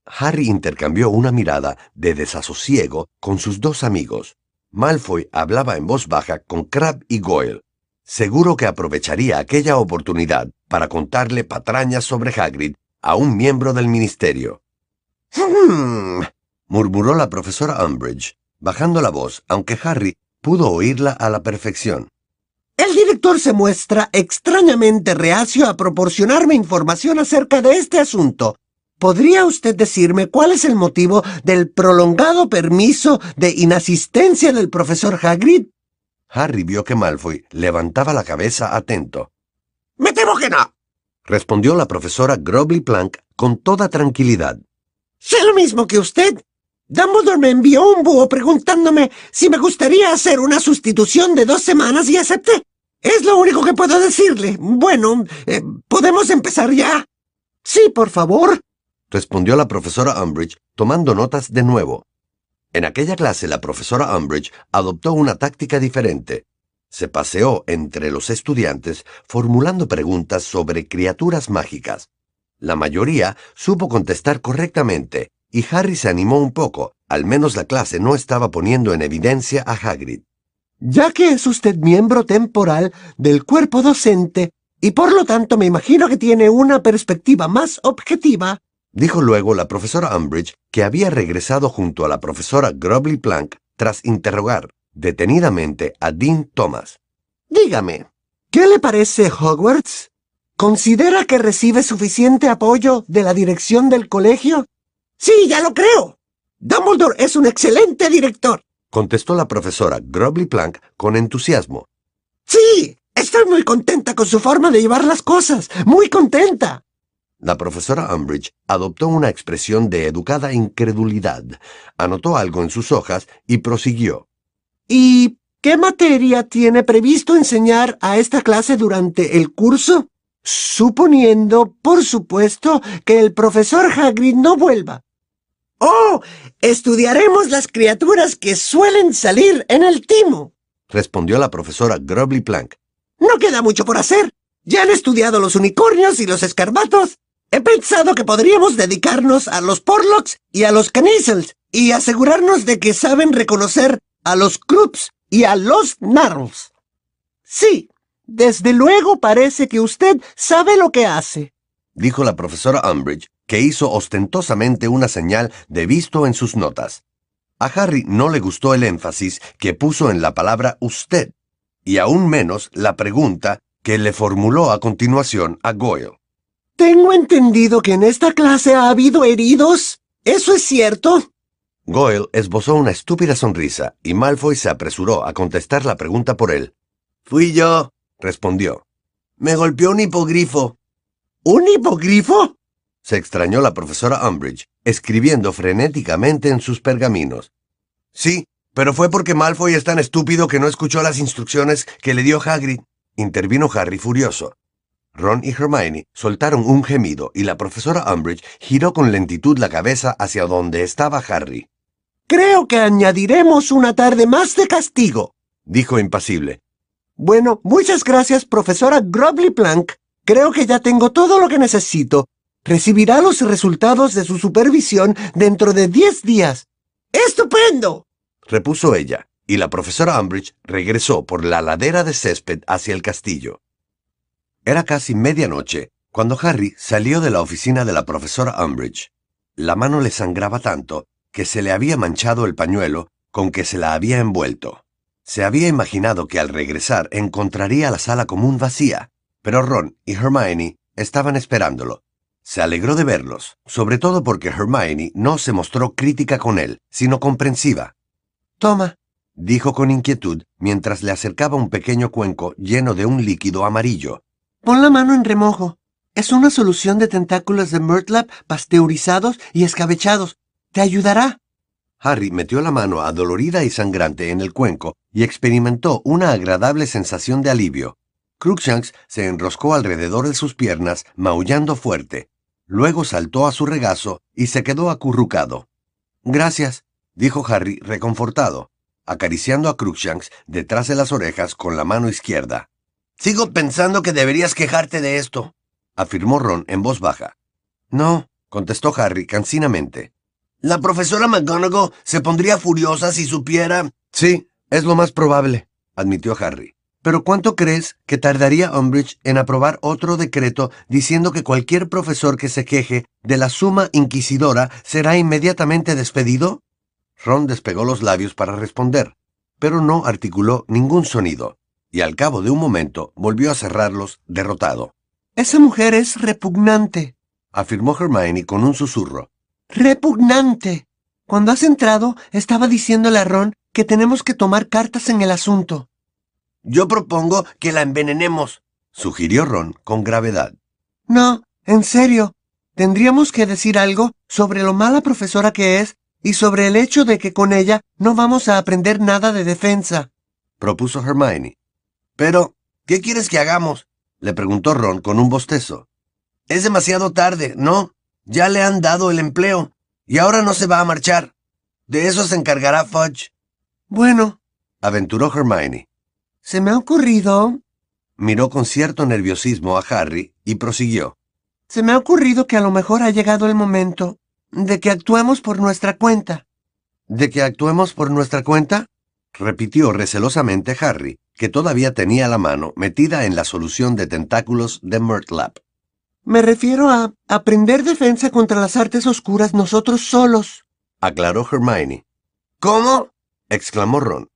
Harry intercambió una mirada de desasosiego con sus dos amigos. Malfoy hablaba en voz baja con Crabbe y Goyle. Seguro que aprovecharía aquella oportunidad para contarle patrañas sobre Hagrid a un miembro del ministerio. Hmm, murmuró la profesora Umbridge, bajando la voz, aunque Harry pudo oírla a la perfección. El director se muestra extrañamente reacio a proporcionarme información acerca de este asunto. ¿Podría usted decirme cuál es el motivo del prolongado permiso de inasistencia del profesor Hagrid? Harry vio que Malfoy levantaba la cabeza atento. Me temo que no, respondió la profesora Grobley Plank con toda tranquilidad. Sé lo mismo que usted. Dumbledore me envió un búho preguntándome si me gustaría hacer una sustitución de dos semanas y acepté. Es lo único que puedo decirle. Bueno, eh, ¿podemos empezar ya? Sí, por favor, respondió la profesora Umbridge, tomando notas de nuevo. En aquella clase la profesora Umbridge adoptó una táctica diferente. Se paseó entre los estudiantes formulando preguntas sobre criaturas mágicas. La mayoría supo contestar correctamente, y Harry se animó un poco. Al menos la clase no estaba poniendo en evidencia a Hagrid. Ya que es usted miembro temporal del cuerpo docente, y por lo tanto me imagino que tiene una perspectiva más objetiva, dijo luego la profesora Umbridge, que había regresado junto a la profesora Grobley Plank tras interrogar detenidamente a Dean Thomas. Dígame, ¿qué le parece Hogwarts? ¿Considera que recibe suficiente apoyo de la dirección del colegio? Sí, ya lo creo. Dumbledore es un excelente director, contestó la profesora Grobley Plank con entusiasmo. Sí, estoy muy contenta con su forma de llevar las cosas, muy contenta. La profesora Umbridge adoptó una expresión de educada incredulidad, anotó algo en sus hojas y prosiguió. ¿Y qué materia tiene previsto enseñar a esta clase durante el curso? Suponiendo, por supuesto, que el profesor Hagrid no vuelva. ¡Oh! Estudiaremos las criaturas que suelen salir en el timo, respondió la profesora Grobley Plank. No queda mucho por hacer. Ya han estudiado los unicornios y los escarbatos. He pensado que podríamos dedicarnos a los Porlocks y a los Canizels y asegurarnos de que saben reconocer a los Krups y a los Narls. Sí, desde luego parece que usted sabe lo que hace, dijo la profesora Umbridge, que hizo ostentosamente una señal de visto en sus notas. A Harry no le gustó el énfasis que puso en la palabra usted, y aún menos la pregunta que le formuló a continuación a Goyle. Tengo entendido que en esta clase ha habido heridos. ¿Eso es cierto? Goyle esbozó una estúpida sonrisa y Malfoy se apresuró a contestar la pregunta por él. Fui yo, respondió. Me golpeó un hipogrifo. ¿Un hipogrifo? Se extrañó la profesora Umbridge, escribiendo frenéticamente en sus pergaminos. Sí, pero fue porque Malfoy es tan estúpido que no escuchó las instrucciones que le dio Hagrid, intervino Harry furioso. Ron y Hermione soltaron un gemido y la profesora Umbridge giró con lentitud la cabeza hacia donde estaba Harry. Creo que añadiremos una tarde más de castigo, dijo impasible. Bueno, muchas gracias, profesora Grobly Plank. Creo que ya tengo todo lo que necesito. Recibirá los resultados de su supervisión dentro de diez días. ¡Estupendo! repuso ella, y la profesora Umbridge regresó por la ladera de césped hacia el castillo. Era casi medianoche cuando Harry salió de la oficina de la profesora Umbridge. La mano le sangraba tanto que se le había manchado el pañuelo con que se la había envuelto. Se había imaginado que al regresar encontraría la sala común vacía, pero Ron y Hermione estaban esperándolo. Se alegró de verlos, sobre todo porque Hermione no se mostró crítica con él, sino comprensiva. Toma, dijo con inquietud mientras le acercaba un pequeño cuenco lleno de un líquido amarillo. Pon la mano en remojo. Es una solución de tentáculos de Murtlap pasteurizados y escabechados. Te ayudará. Harry metió la mano adolorida y sangrante en el cuenco y experimentó una agradable sensación de alivio. Cruikshanks se enroscó alrededor de sus piernas, maullando fuerte. Luego saltó a su regazo y se quedó acurrucado. Gracias, dijo Harry reconfortado, acariciando a Cruikshanks detrás de las orejas con la mano izquierda. Sigo pensando que deberías quejarte de esto, afirmó Ron en voz baja. No, contestó Harry cansinamente. La profesora McGonagall se pondría furiosa si supiera. Sí, es lo más probable, admitió Harry. Pero ¿cuánto crees que tardaría Umbridge en aprobar otro decreto diciendo que cualquier profesor que se queje de la suma inquisidora será inmediatamente despedido? Ron despegó los labios para responder, pero no articuló ningún sonido y al cabo de un momento volvió a cerrarlos derrotado. Esa mujer es repugnante, afirmó Hermione con un susurro. Repugnante. Cuando has entrado, estaba diciéndole a Ron que tenemos que tomar cartas en el asunto. Yo propongo que la envenenemos, sugirió Ron con gravedad. No, en serio. Tendríamos que decir algo sobre lo mala profesora que es y sobre el hecho de que con ella no vamos a aprender nada de defensa, propuso Hermione. Pero, ¿qué quieres que hagamos? le preguntó Ron con un bostezo. Es demasiado tarde, ¿no? Ya le han dado el empleo, y ahora no se va a marchar. De eso se encargará Fudge. Bueno, aventuró Hermione. Se me ha ocurrido. Miró con cierto nerviosismo a Harry y prosiguió. Se me ha ocurrido que a lo mejor ha llegado el momento de que actuemos por nuestra cuenta. ¿De que actuemos por nuestra cuenta? repitió recelosamente Harry, que todavía tenía la mano metida en la solución de tentáculos de Murtlap. Me refiero a aprender defensa contra las artes oscuras nosotros solos, aclaró Hermione. ¿Cómo? exclamó Ron.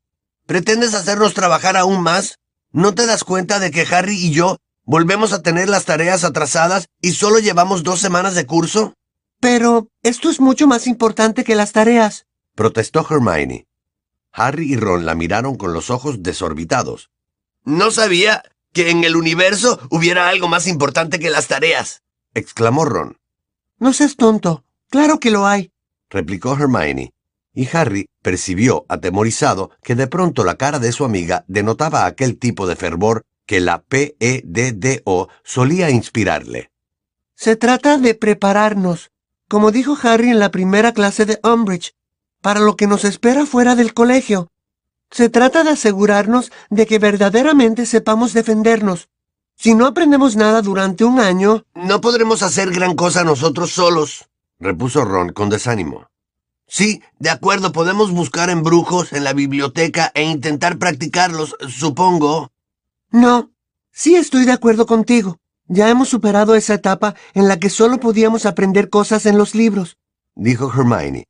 ¿Pretendes hacernos trabajar aún más? ¿No te das cuenta de que Harry y yo volvemos a tener las tareas atrasadas y solo llevamos dos semanas de curso? Pero esto es mucho más importante que las tareas, protestó Hermione. Harry y Ron la miraron con los ojos desorbitados. No sabía que en el universo hubiera algo más importante que las tareas, exclamó Ron. No seas tonto. Claro que lo hay, replicó Hermione. Y Harry percibió, atemorizado, que de pronto la cara de su amiga denotaba aquel tipo de fervor que la PEDDO solía inspirarle. Se trata de prepararnos, como dijo Harry en la primera clase de Umbridge, para lo que nos espera fuera del colegio. Se trata de asegurarnos de que verdaderamente sepamos defendernos. Si no aprendemos nada durante un año... No podremos hacer gran cosa nosotros solos, repuso Ron con desánimo. Sí, de acuerdo, podemos buscar embrujos en la biblioteca e intentar practicarlos, supongo. No, sí estoy de acuerdo contigo. Ya hemos superado esa etapa en la que solo podíamos aprender cosas en los libros, dijo Hermione.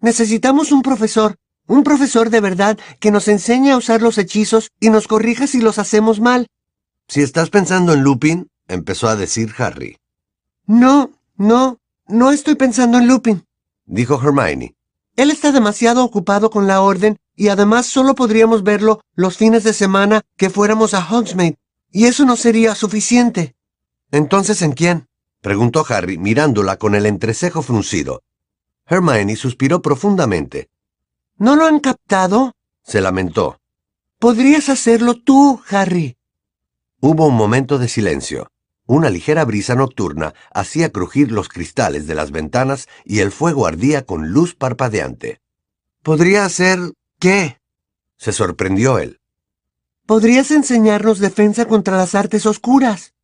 Necesitamos un profesor, un profesor de verdad que nos enseñe a usar los hechizos y nos corrija si los hacemos mal. Si estás pensando en Lupin, empezó a decir Harry. No, no, no estoy pensando en Lupin, dijo Hermione. Él está demasiado ocupado con la orden y además solo podríamos verlo los fines de semana que fuéramos a Hogsmeade, y eso no sería suficiente. Entonces, ¿en quién? preguntó Harry mirándola con el entrecejo fruncido. Hermione suspiró profundamente. ¿No lo han captado? se lamentó. Podrías hacerlo tú, Harry. Hubo un momento de silencio. Una ligera brisa nocturna hacía crujir los cristales de las ventanas y el fuego ardía con luz parpadeante. ¿Podría ser qué? Se sorprendió él. Podrías enseñarnos defensa contra las artes oscuras.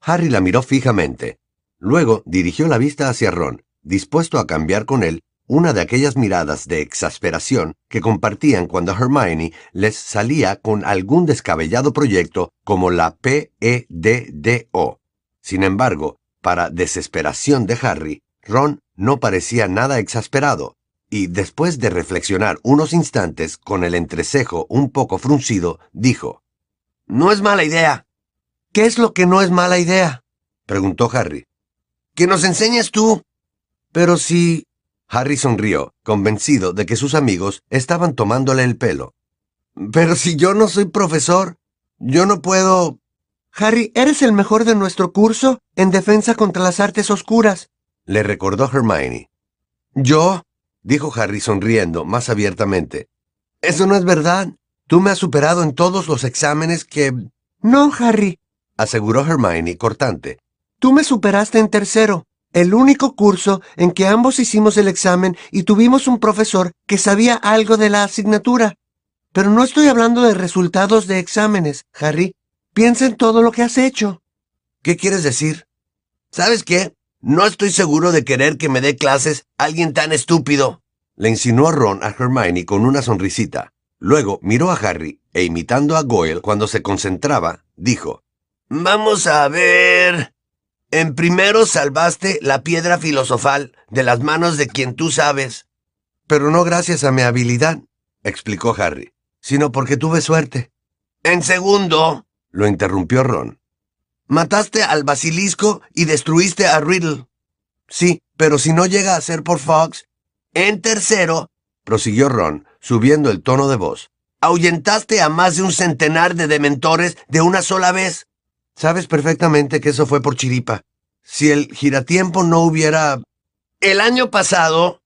Harry la miró fijamente. Luego dirigió la vista hacia Ron, dispuesto a cambiar con él una de aquellas miradas de exasperación que compartían cuando Hermione les salía con algún descabellado proyecto como la PEDDO. Sin embargo, para desesperación de Harry, Ron no parecía nada exasperado, y después de reflexionar unos instantes con el entrecejo un poco fruncido, dijo, No es mala idea. ¿Qué es lo que no es mala idea? preguntó Harry. Que nos enseñes tú. Pero si Harry sonrió, convencido de que sus amigos estaban tomándole el pelo. Pero si yo no soy profesor, yo no puedo... Harry, eres el mejor de nuestro curso en defensa contra las artes oscuras, le recordó Hermione. ¿Yo? dijo Harry sonriendo más abiertamente. Eso no es verdad. Tú me has superado en todos los exámenes que... No, Harry, aseguró Hermione cortante. Tú me superaste en tercero el único curso en que ambos hicimos el examen y tuvimos un profesor que sabía algo de la asignatura. Pero no estoy hablando de resultados de exámenes, Harry. Piensa en todo lo que has hecho. ¿Qué quieres decir? ¿Sabes qué? No estoy seguro de querer que me dé clases alguien tan estúpido. Le insinuó Ron a Hermione con una sonrisita. Luego miró a Harry e imitando a Goyle cuando se concentraba, dijo, Vamos a ver. En primero salvaste la piedra filosofal de las manos de quien tú sabes. Pero no gracias a mi habilidad, explicó Harry, sino porque tuve suerte. En segundo, lo interrumpió Ron. Mataste al basilisco y destruiste a Riddle. Sí, pero si no llega a ser por Fox. En tercero, prosiguió Ron, subiendo el tono de voz. Ahuyentaste a más de un centenar de dementores de una sola vez. Sabes perfectamente que eso fue por chiripa. Si el giratiempo no hubiera... El año pasado,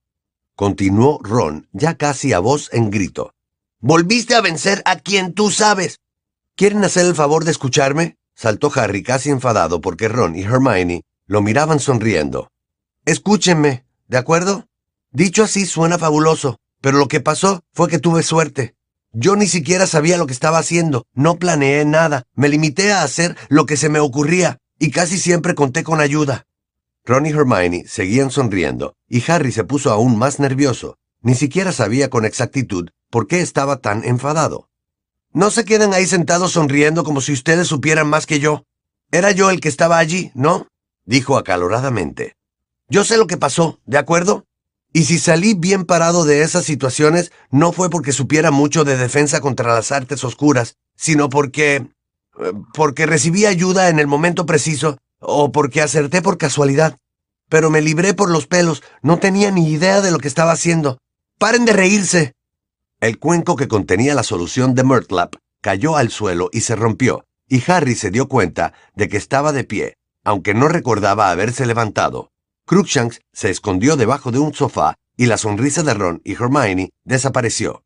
continuó Ron, ya casi a voz en grito, volviste a vencer a quien tú sabes. ¿Quieren hacer el favor de escucharme? saltó Harry casi enfadado porque Ron y Hermione lo miraban sonriendo. Escúchenme, ¿de acuerdo? Dicho así suena fabuloso, pero lo que pasó fue que tuve suerte. Yo ni siquiera sabía lo que estaba haciendo, no planeé nada, me limité a hacer lo que se me ocurría, y casi siempre conté con ayuda. Ron y Hermione seguían sonriendo, y Harry se puso aún más nervioso. Ni siquiera sabía con exactitud por qué estaba tan enfadado. No se quedan ahí sentados sonriendo como si ustedes supieran más que yo. Era yo el que estaba allí, ¿no? dijo acaloradamente. Yo sé lo que pasó, ¿de acuerdo? Y si salí bien parado de esas situaciones, no fue porque supiera mucho de defensa contra las artes oscuras, sino porque... Eh, porque recibí ayuda en el momento preciso, o porque acerté por casualidad. Pero me libré por los pelos, no tenía ni idea de lo que estaba haciendo. ¡Paren de reírse! El cuenco que contenía la solución de Murtlap cayó al suelo y se rompió, y Harry se dio cuenta de que estaba de pie, aunque no recordaba haberse levantado. Cruikshanks se escondió debajo de un sofá y la sonrisa de Ron y Hermione desapareció.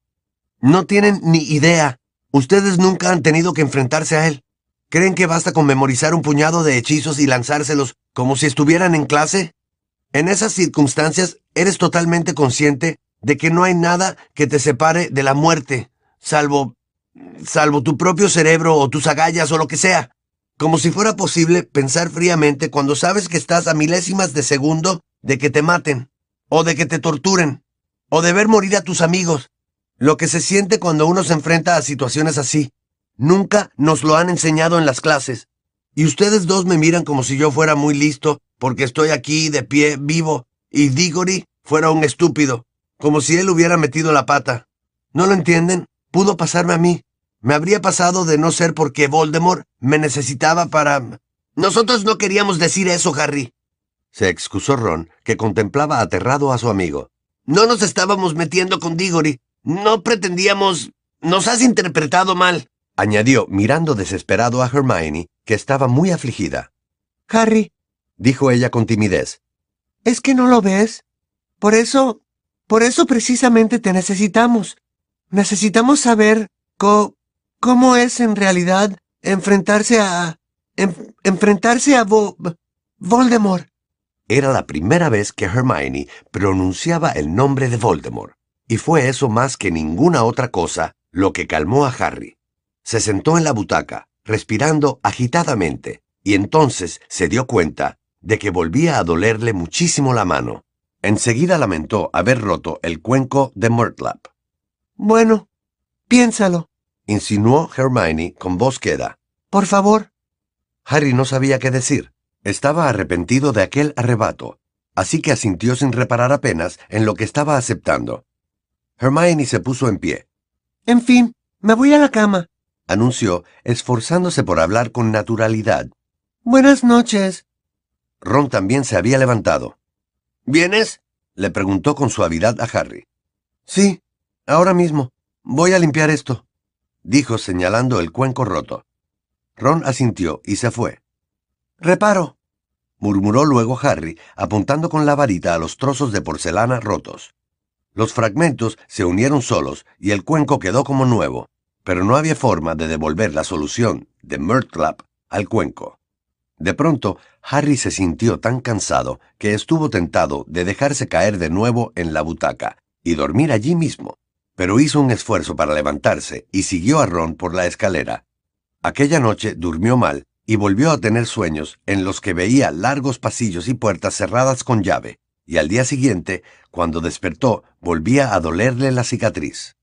No tienen ni idea. Ustedes nunca han tenido que enfrentarse a él. ¿Creen que basta con memorizar un puñado de hechizos y lanzárselos como si estuvieran en clase? En esas circunstancias eres totalmente consciente de que no hay nada que te separe de la muerte, salvo salvo tu propio cerebro o tus agallas o lo que sea como si fuera posible pensar fríamente cuando sabes que estás a milésimas de segundo de que te maten, o de que te torturen, o de ver morir a tus amigos. Lo que se siente cuando uno se enfrenta a situaciones así. Nunca nos lo han enseñado en las clases. Y ustedes dos me miran como si yo fuera muy listo, porque estoy aquí de pie, vivo, y Diggory fuera un estúpido, como si él hubiera metido la pata. ¿No lo entienden? Pudo pasarme a mí. Me habría pasado de no ser porque Voldemort me necesitaba para... Nosotros no queríamos decir eso, Harry. Se excusó Ron, que contemplaba aterrado a su amigo. No nos estábamos metiendo con Diggory. No pretendíamos... Nos has interpretado mal. Añadió, mirando desesperado a Hermione, que estaba muy afligida. Harry, dijo ella con timidez. ¿Es que no lo ves? Por eso... Por eso precisamente te necesitamos. Necesitamos saber co ¿Cómo es en realidad enfrentarse a... enfrentarse a Voldemort. Era la primera vez que Hermione pronunciaba el nombre de Voldemort, y fue eso más que ninguna otra cosa lo que calmó a Harry. Se sentó en la butaca, respirando agitadamente, y entonces se dio cuenta de que volvía a dolerle muchísimo la mano. Enseguida lamentó haber roto el cuenco de Murtlap. Bueno, piénsalo, insinuó Hermione con voz queda. Por favor. Harry no sabía qué decir. Estaba arrepentido de aquel arrebato, así que asintió sin reparar apenas en lo que estaba aceptando. Hermione se puso en pie. En fin, me voy a la cama, anunció, esforzándose por hablar con naturalidad. Buenas noches. Ron también se había levantado. ¿Vienes? le preguntó con suavidad a Harry. Sí, ahora mismo. Voy a limpiar esto, dijo señalando el cuenco roto. Ron asintió y se fue. Reparo, murmuró luego Harry, apuntando con la varita a los trozos de porcelana rotos. Los fragmentos se unieron solos y el cuenco quedó como nuevo, pero no había forma de devolver la solución de Murtlap al cuenco. De pronto, Harry se sintió tan cansado que estuvo tentado de dejarse caer de nuevo en la butaca y dormir allí mismo, pero hizo un esfuerzo para levantarse y siguió a Ron por la escalera. Aquella noche durmió mal y volvió a tener sueños en los que veía largos pasillos y puertas cerradas con llave, y al día siguiente, cuando despertó, volvía a dolerle la cicatriz.